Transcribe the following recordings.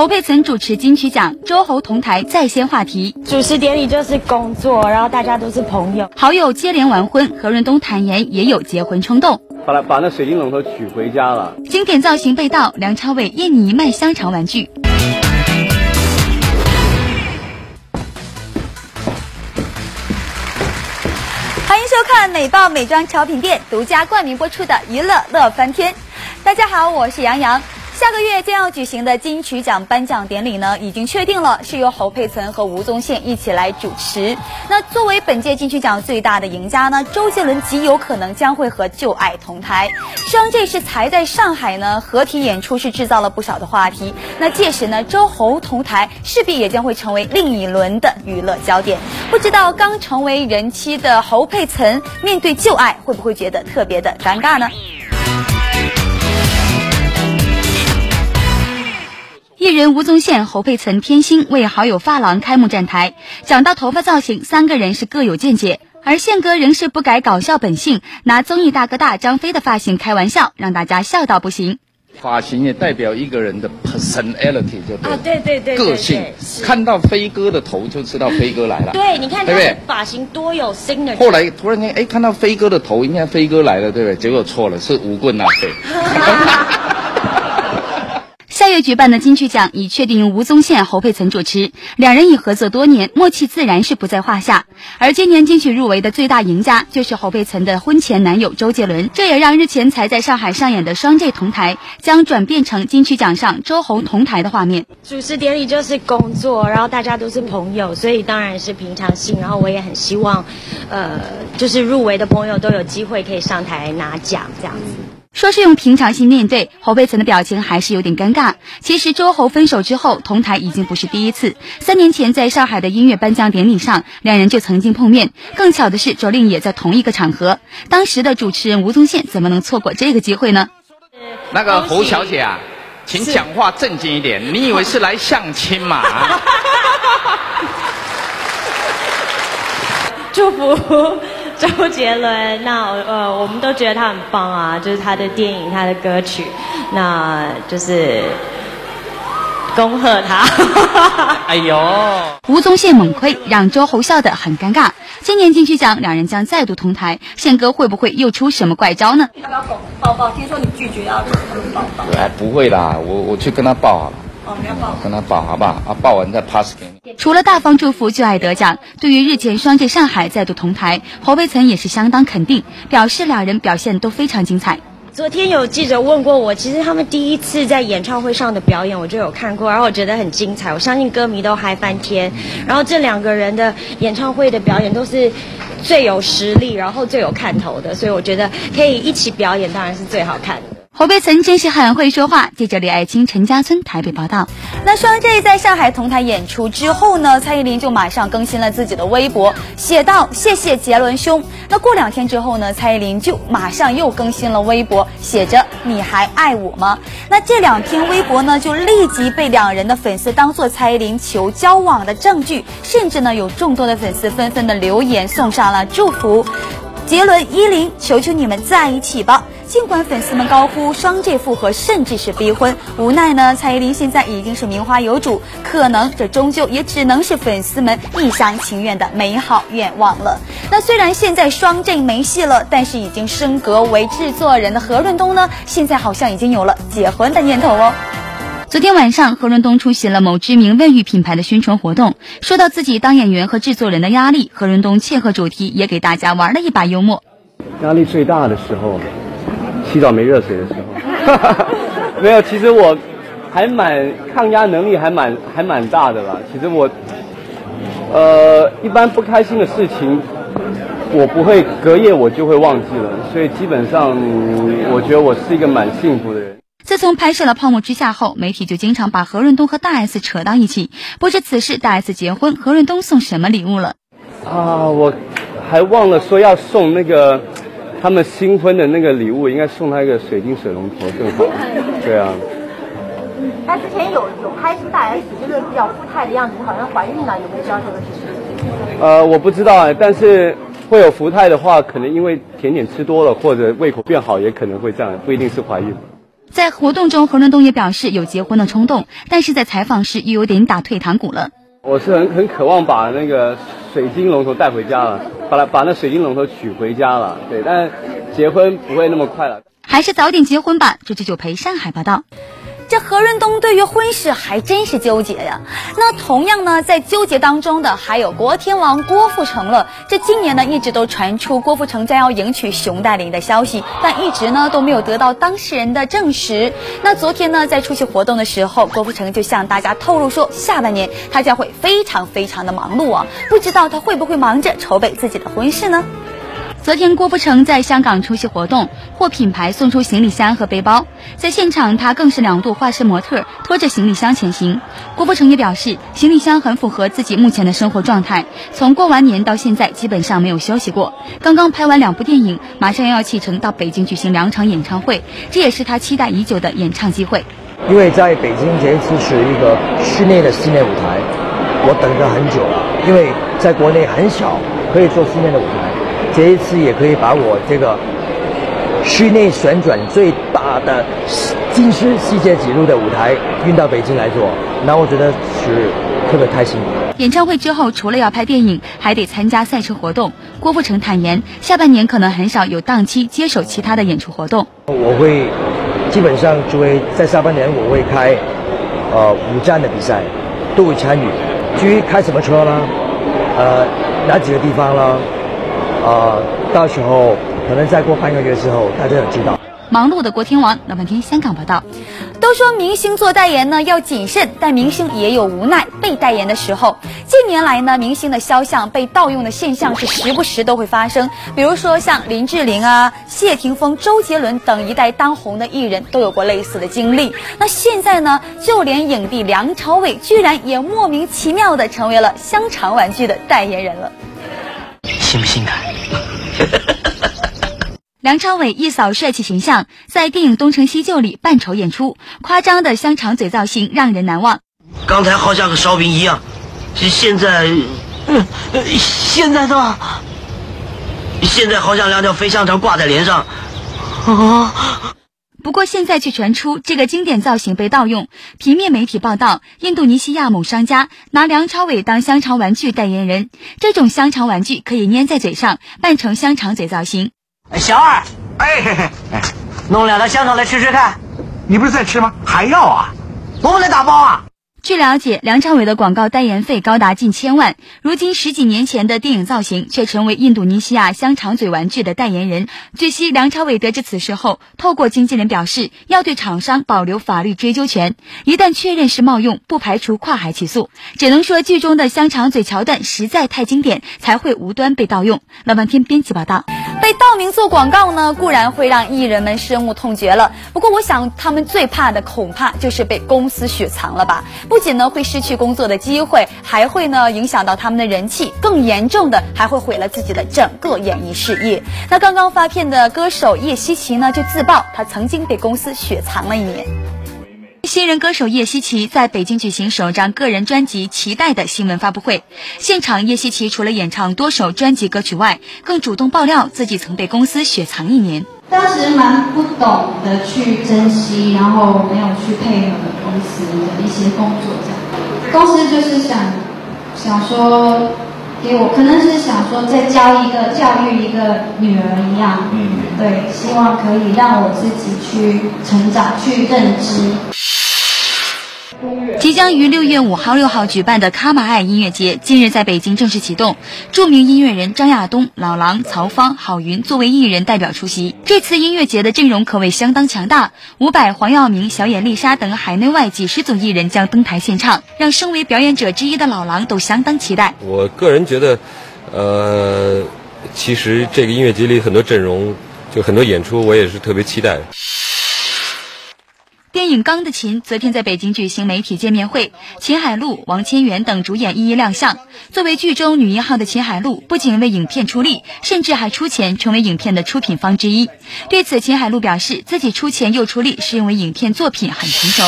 侯佩岑主持金曲奖，周侯同台在先话题。主持典礼就是工作，然后大家都是朋友。好友接连完婚，何润东坦言也有结婚冲动。把来把那水晶龙头娶回家了。经典造型被盗，梁朝伟印尼卖香肠玩具。欢迎收看美爆美妆潮品店独家冠名播出的《娱乐乐翻天》。大家好，我是杨洋。下个月将要举行的金曲奖颁奖典礼呢，已经确定了是由侯佩岑和吴宗宪一起来主持。那作为本届金曲奖最大的赢家呢，周杰伦极有可能将会和旧爱同台。虽然这是才在上海呢合体演出，是制造了不少的话题。那届时呢，周侯同台势必也将会成为另一轮的娱乐焦点。不知道刚成为人妻的侯佩岑面对旧爱，会不会觉得特别的尴尬呢？艺人吴宗宪、侯佩岑、天心为好友发廊开幕站台。讲到头发造型，三个人是各有见解，而宪哥仍是不改搞笑本性，拿综艺大哥大张飞的发型开玩笑，让大家笑到不行。发型也代表一个人的 personality，就啊，对对对，个性。看到飞哥的头就知道飞哥来了。对，你看他的发型多有 signature。后来突然间，哎，看到飞哥的头，应该飞哥来了，对不对？结果错了，是吴棍拿飞。下月举办的金曲奖已确定吴宗宪、侯佩岑主持，两人已合作多年，默契自然是不在话下。而今年金曲入围的最大赢家就是侯佩岑的婚前男友周杰伦，这也让日前才在上海上演的双 J 同台将转变成金曲奖上周侯同台的画面。主持典礼就是工作，然后大家都是朋友，所以当然是平常心。然后我也很希望，呃，就是入围的朋友都有机会可以上台拿奖这样子。说是用平常心面对，侯佩岑的表情还是有点尴尬。其实周侯分手之后同台已经不是第一次，三年前在上海的音乐颁奖典礼上，两人就曾经碰面。更巧的是，卓令也在同一个场合。当时的主持人吴宗宪怎么能错过这个机会呢？那个侯小姐啊，请讲话正经一点。你以为是来相亲吗？祝福。周杰伦，那呃，我们都觉得他很棒啊，就是他的电影、他的歌曲，那就是恭贺他。哎呦，吴宗宪猛亏，让周侯笑得很尴尬。今年金曲奖，两人将再度同台，宪哥会不会又出什么怪招呢？要不要抱抱？听说你拒绝要抱抱。哎，不会啦，我我去跟他抱好了。跟他报好不好？啊，报完再 pass 给你。除了大方祝福，就爱得奖。对于日前双 J 上海再度同台，侯佩岑也是相当肯定，表示两人表现都非常精彩。昨天有记者问过我，其实他们第一次在演唱会上的表演，我就有看过，然后我觉得很精彩。我相信歌迷都嗨翻天。然后这两个人的演唱会的表演都是最有实力，然后最有看头的，所以我觉得可以一起表演，当然是最好看的。侯佩岑真是很会说话。记者李爱青、陈家村台北报道。那双 J 在上海同台演出之后呢，蔡依林就马上更新了自己的微博，写道：“谢谢杰伦兄。”那过两天之后呢，蔡依林就马上又更新了微博，写着：“你还爱我吗？”那这两篇微博呢，就立即被两人的粉丝当做蔡依林求交往的证据，甚至呢，有众多的粉丝纷纷的留言送上了祝福。杰伦、依林，求求你们在一起吧！尽管粉丝们高呼双 J 复合，甚至是逼婚，无奈呢，蔡依林现在已经是名花有主，可能这终究也只能是粉丝们一厢情愿的美好愿望了。那虽然现在双 J 没戏了，但是已经升格为制作人的何润东呢，现在好像已经有了结婚的念头哦。昨天晚上，何润东出席了某知名卫浴品牌的宣传活动。说到自己当演员和制作人的压力，何润东切合主题，也给大家玩了一把幽默。压力最大的时候，洗澡没热水的时候，没有。其实我还蛮抗压能力还蛮还蛮大的啦。其实我，呃，一般不开心的事情，我不会隔夜我就会忘记了。所以基本上，我觉得我是一个蛮幸福的人。自从拍摄了《泡沫之夏》后，媒体就经常把何润东和大 S 扯到一起。不知此事大 S 结婚，何润东送什么礼物了？啊，我还忘了说要送那个他们新婚的那个礼物，应该送他一个水晶水龙头更好。对啊。他之前有有拍出大 S 就是比较富态的样子，好像怀孕了，有没有知道这个事情？呃，我不知道啊，但是会有福态的话，可能因为甜点吃多了，或者胃口变好，也可能会这样，不一定是怀孕。在活动中，何润东也表示有结婚的冲动，但是在采访时又有点打退堂鼓了。我是很很渴望把那个水晶龙头带回家了，把它把那水晶龙头娶回家了。对，但结婚不会那么快了，还是早点结婚吧。朱九九陪上海报道。这何润东对于婚事还真是纠结呀。那同样呢，在纠结当中的还有国天王郭富城了。这今年呢，一直都传出郭富城将要迎娶熊黛林的消息，但一直呢都没有得到当事人的证实。那昨天呢，在出席活动的时候，郭富城就向大家透露说，下半年他将会非常非常的忙碌啊，不知道他会不会忙着筹备自己的婚事呢？昨天，郭富城在香港出席活动，获品牌送出行李箱和背包。在现场，他更是两度化身模特，拖着行李箱前行。郭富城也表示，行李箱很符合自己目前的生活状态。从过完年到现在，基本上没有休息过。刚刚拍完两部电影，马上又要启程到北京举行两场演唱会，这也是他期待已久的演唱机会。因为在北京这一次是一个室内的室内舞台，我等了很久了。因为在国内很少可以做室内的舞台。这一次也可以把我这个室内旋转最大的金狮世界纪录的舞台运到北京来做，那我觉得是特别开心。演唱会之后，除了要拍电影，还得参加赛车活动。郭富城坦言，下半年可能很少有档期接手其他的演出活动。我会基本上就会在下半年我会开呃五站的比赛，都会参与。至于开什么车呢？呃，哪几个地方呢？呃，到时候可能再过半个月之后，大家就知道。忙碌的国天王，老半天香港报道，都说明星做代言呢要谨慎，但明星也有无奈被代言的时候。近年来呢，明星的肖像被盗用的现象是时不时都会发生。比如说像林志玲啊、谢霆锋、周杰伦等一代当红的艺人都有过类似的经历。那现在呢，就连影帝梁朝伟居然也莫名其妙的成为了香肠玩具的代言人了。性不性感？梁朝伟一扫帅气形象，在电影《东成西就》里扮丑演出，夸张的香肠嘴造型让人难忘。刚才好像个烧饼一样，现在，嗯，现在呢？现在好像两条肥香肠挂在脸上，啊！不过现在却传出这个经典造型被盗用。平面媒体报道，印度尼西亚某商家拿梁朝伟当香肠玩具代言人。这种香肠玩具可以粘在嘴上，扮成香肠嘴造型。小二，哎，弄两条香肠来吃吃看。你不是在吃吗？还要啊？我们来打包啊。据了解，梁朝伟的广告代言费高达近千万。如今十几年前的电影造型，却成为印度尼西亚香肠嘴玩具的代言人。据悉，梁朝伟得知此事后，透过经纪人表示，要对厂商保留法律追究权，一旦确认是冒用，不排除跨海起诉。只能说，剧中的香肠嘴桥段实在太经典，才会无端被盗用。老半天编辑报道。被盗名做广告呢，固然会让艺人们深恶痛绝了。不过，我想他们最怕的恐怕就是被公司雪藏了吧？不仅呢会失去工作的机会，还会呢影响到他们的人气，更严重的还会毁了自己的整个演艺事业。那刚刚发片的歌手叶希琪呢，就自曝他曾经被公司雪藏了一年。新人歌手叶希琪在北京举行首张个人专辑《期待》的新闻发布会，现场叶希琪除了演唱多首专辑歌曲外，更主动爆料自己曾被公司雪藏一年。当时蛮不懂得去珍惜，然后没有去配合公司的一些工作，这样公司就是想想说。给我可能是想说，再教一个教育一个女儿一样，嗯，对，希望可以让我自己去成长，去认知。即将于六月五号、六号举办的卡马爱音乐节，近日在北京正式启动。著名音乐人张亚东、老狼、曹芳、郝云作为艺人代表出席。这次音乐节的阵容可谓相当强大，伍佰、黄耀明、小野丽莎等海内外几十组艺人将登台献唱，让身为表演者之一的老狼都相当期待。我个人觉得，呃，其实这个音乐节里很多阵容，就很多演出，我也是特别期待。电影《钢的琴》昨天在北京举行媒体见面会，秦海璐、王千源等主演一一亮相。作为剧中女一号的秦海璐，不仅为影片出力，甚至还出钱成为影片的出品方之一。对此，秦海璐表示，自己出钱又出力，是因为影片作品很成熟。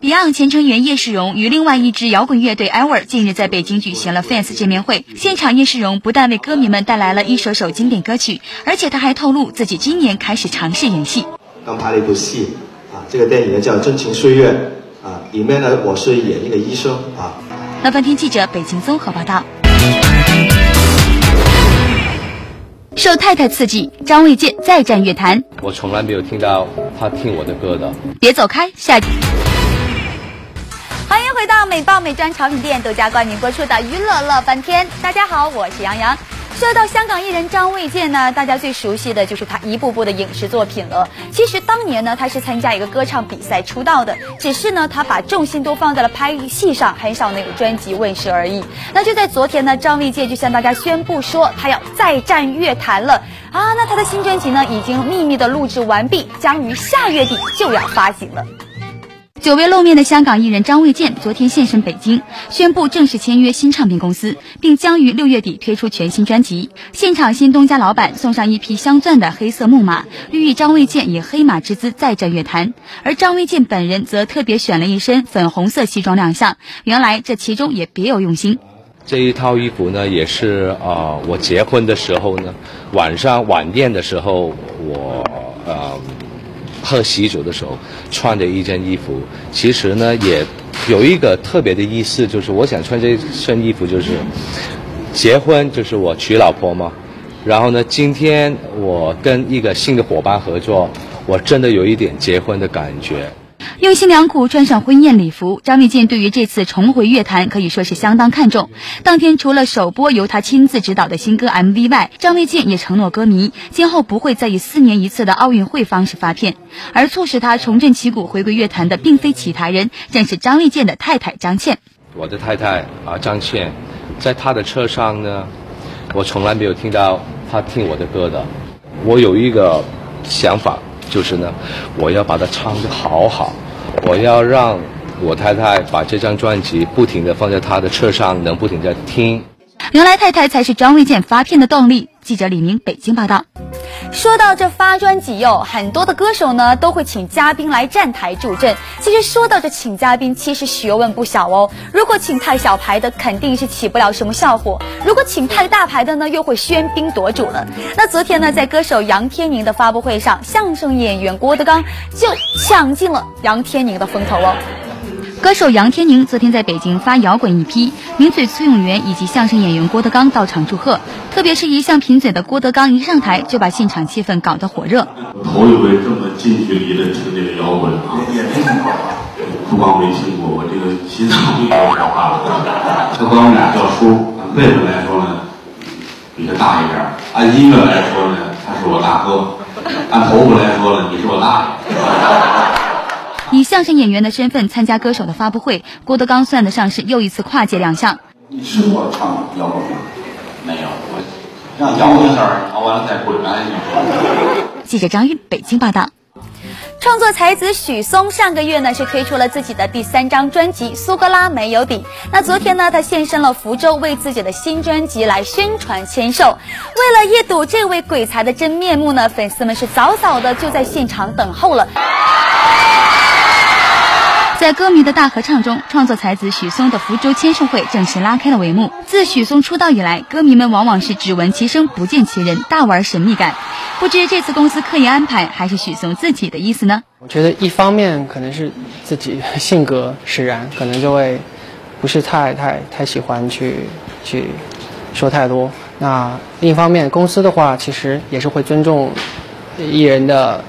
Beyond 前成员叶世荣与另外一支摇滚乐队 Ever 近日在北京举行了 fans 见面会，现场叶世荣不但为歌迷们带来了一首首经典歌曲，而且他还透露自己今年开始尝试演戏。刚拍了一部戏，这个电影呢叫《真情岁月》啊，里面呢我是演一个医生啊。那翻天记者北京综合报道。受太太刺激，张卫健再战乐坛。我从来没有听到他听我的歌的。别走开，下。欢迎回到美爆美妆潮品店独家冠名播出的《娱乐乐翻天》。大家好，我是杨洋。说到香港艺人张卫健呢，大家最熟悉的就是他一部部的影视作品了。其实当年呢，他是参加一个歌唱比赛出道的，只是呢，他把重心都放在了拍戏上，很少能有专辑问世而已。那就在昨天呢，张卫健就向大家宣布说，他要再战乐坛了啊！那他的新专辑呢，已经秘密的录制完毕，将于下月底就要发行了。久未露面的香港艺人张卫健昨天现身北京，宣布正式签约新唱片公司，并将于六月底推出全新专辑。现场，新东家老板送上一匹镶钻的黑色木马，寓意张卫健以黑马之姿再战乐坛。而张卫健本人则特别选了一身粉红色西装亮相，原来这其中也别有用心。这一套衣服呢，也是啊，我结婚的时候呢，晚上晚宴的时候，我呃。喝喜酒的时候穿着一件衣服，其实呢也有一个特别的意思，就是我想穿这身衣服，就是结婚，就是我娶老婆嘛。然后呢，今天我跟一个新的伙伴合作，我真的有一点结婚的感觉。用心良苦，穿上婚宴礼服。张卫健对于这次重回乐坛可以说是相当看重。当天除了首播由他亲自指导的新歌 MV 外，张卫健也承诺歌迷，今后不会再以四年一次的奥运会方式发片。而促使他重振旗鼓回归乐坛的，并非其他人，正是张卫健的太太张倩。我的太太啊，张倩，在她的车上呢，我从来没有听到她听我的歌的。我有一个想法。就是呢，我要把它唱得好好，我要让我太太把这张专辑不停的放在她的车上，能不停的听。原来太太才是张卫健发片的动力。记者李明北京报道。说到这发专辑哟，很多的歌手呢都会请嘉宾来站台助阵。其实说到这请嘉宾，其实学问不小哦。如果请太小牌的，肯定是起不了什么效果；如果请太大牌的呢，又会喧宾夺主了。那昨天呢，在歌手杨天宁的发布会上，相声演员郭德纲就抢尽了杨天宁的风头哦。歌手杨天宁昨天在北京发摇滚一批，名嘴崔永元以及相声演员郭德纲到场祝贺。特别是一向贫嘴的郭德纲一上台就把现场气氛搞得火热。头一回这么近距离的听这个摇滚啊，也没听过，不光没听过，我这个心脏都要害怕了。他管我们俩叫叔，辈分来说呢，比他大一点按音乐来说呢，他是我大哥；按头发来说呢，你是我大爷。以相声演员的身份参加歌手的发布会，郭德纲算得上是又一次跨界亮相。你试过唱摇滚吗？没有，我让摇一下，摇完了再滚来。记者张玉北京报道。创作才子许嵩上个月呢是推出了自己的第三张专辑《苏格拉没有底》。那昨天呢，他现身了福州，为自己的新专辑来宣传签售。为了一睹这位鬼才的真面目呢，粉丝们是早早的就在现场等候了。在歌迷的大合唱中，创作才子许嵩的福州签售会正式拉开了帷幕。自许嵩出道以来，歌迷们往往是只闻其声不见其人，大玩神秘感。不知这次公司刻意安排，还是许嵩自己的意思呢？我觉得一方面可能是自己性格使然，可能就会不是太太太喜欢去去说太多。那另一方面，公司的话其实也是会尊重艺人的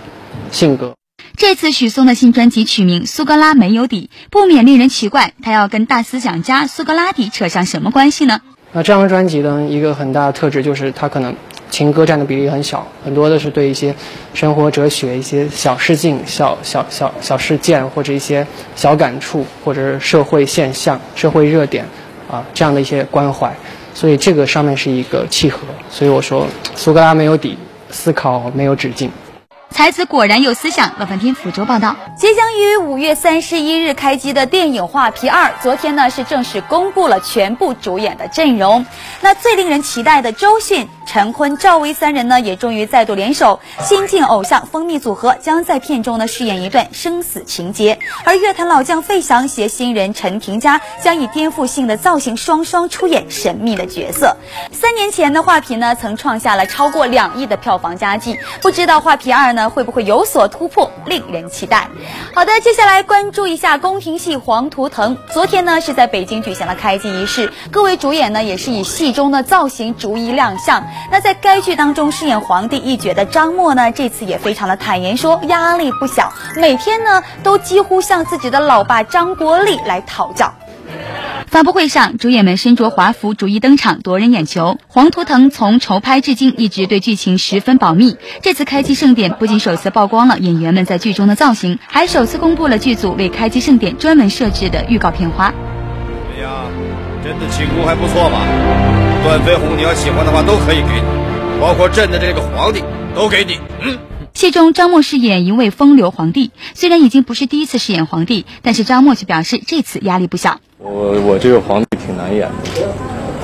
性格。这次许嵩的新专辑取名《苏格拉没有底》，不免令人奇怪，他要跟大思想家苏格拉底扯上什么关系呢？那这张专辑的一个很大的特质就是，它可能情歌占的比例很小，很多的是对一些生活哲学、一些小事件、小小小小事件或者一些小感触，或者是社会现象、社会热点啊这样的一些关怀，所以这个上面是一个契合。所以我说，苏格拉没有底，思考没有止境。才子果然有思想。乐翻天福州报道，即将于五月三十一日开机的电影《画皮二》，昨天呢是正式公布了全部主演的阵容。那最令人期待的周迅。陈坤、赵薇三人呢，也终于再度联手，新晋偶像蜂蜜组合将在片中呢饰演一段生死情节。而乐坛老将费翔携新人陈婷佳将以颠覆性的造型双双出演神秘的角色。三年前的《画皮》呢，曾创下了超过两亿的票房佳绩。不知道《画皮二》呢？会不会有所突破，令人期待。好的，接下来关注一下宫廷戏《黄图腾》。昨天呢是在北京举行了开机仪式，各位主演呢也是以戏中的造型逐一亮相。那在该剧当中饰演皇帝一角的张默呢，这次也非常的坦言说压力不小，每天呢都几乎向自己的老爸张国立来讨教。发布会上，主演们身着华服逐一登场，夺人眼球。《黄图腾》从筹拍至今一直对剧情十分保密。这次开机盛典不仅首次曝光了演员们在剧中的造型，还首次公布了剧组为开机盛典专门设置的预告片花。怎么样？朕的寝宫还不错吧？段飞鸿，你要喜欢的话都可以给你，包括朕的这个皇帝都给你。嗯。戏中张默饰演一位风流皇帝，虽然已经不是第一次饰演皇帝，但是张默却表示这次压力不小。我我这个皇帝挺难演的，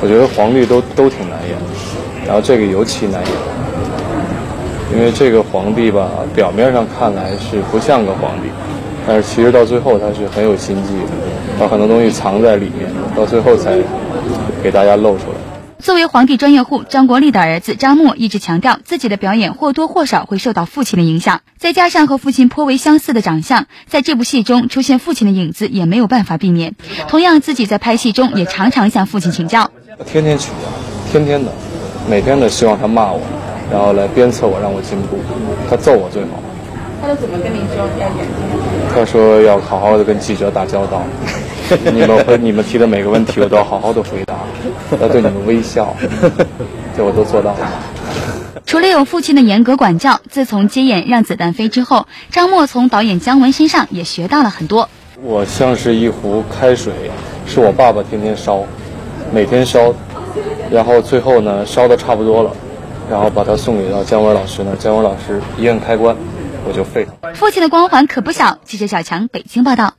我觉得皇帝都都挺难演，然后这个尤其难演，因为这个皇帝吧，表面上看来是不像个皇帝，但是其实到最后他是很有心计的，把很多东西藏在里面，到最后才给大家露出来。作为皇帝专业户，张国立的儿子张默一直强调自己的表演或多或少会受到父亲的影响，再加上和父亲颇为相似的长相，在这部戏中出现父亲的影子也没有办法避免。同样，自己在拍戏中也常常向父亲请教。天天请教，天天的，每天的希望他骂我，然后来鞭策我，让我进步。他揍我最好。他都怎么跟你说要演？他说要好好的跟记者打交道。你们回你们提的每个问题，我都要好好的回答，要对你们微笑，这我都做到了。除了有父亲的严格管教，自从接演《让子弹飞》之后，张默从导演姜文身上也学到了很多。我像是一壶开水，是我爸爸天天烧，每天烧，然后最后呢烧的差不多了，然后把它送给到姜文老师那，姜文老师一摁开关，我就废了。父亲的光环可不小。记者小强北京报道。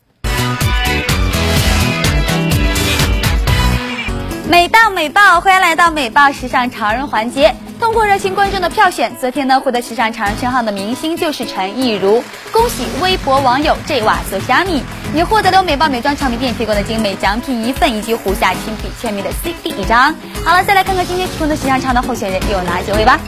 美到美爆，欢迎来到美爆时尚潮人环节。通过热心观众的票选，昨天呢获得时尚潮人称号的明星就是陈亦儒，恭喜微博网友 J 瓦索虾米，你获得了美爆美妆唱品店提供的精美奖品一份，以及胡夏亲笔签名的 CD 一张。好了，再来看看今天提供的时尚潮的候选人有哪几位吧。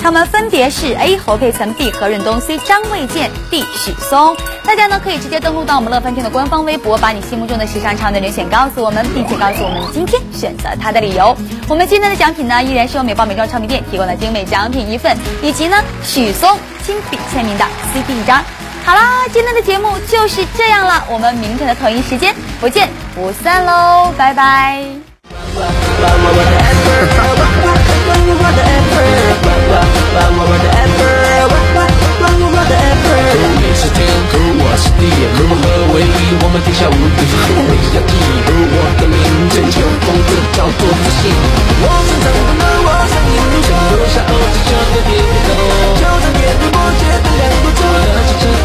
他们分别是 A 侯佩岑、B 何润东、C 张卫健、D 许嵩。大家呢可以直接登录到我们乐翻天的官方微博，把你心目中的时尚潮男人选告诉我们，并且告诉我们今天选择他的理由。我们今天的奖品呢，依然是由美爆美妆唱片店提供的精美奖品一份，以及呢许嵩亲笔签名的 CD 一张。好啦，今天的节目就是这样了，我们明天的同一时间不见不散喽，拜拜。百万万的 effort，万万万万的 effort。你是天，我是地，如何唯？我们天下无敌。你要记住我的名，成就功过照不醒。我曾踏遍南往，曾一路向，留下儿子，叫我别。就算遍地不结果，我走了。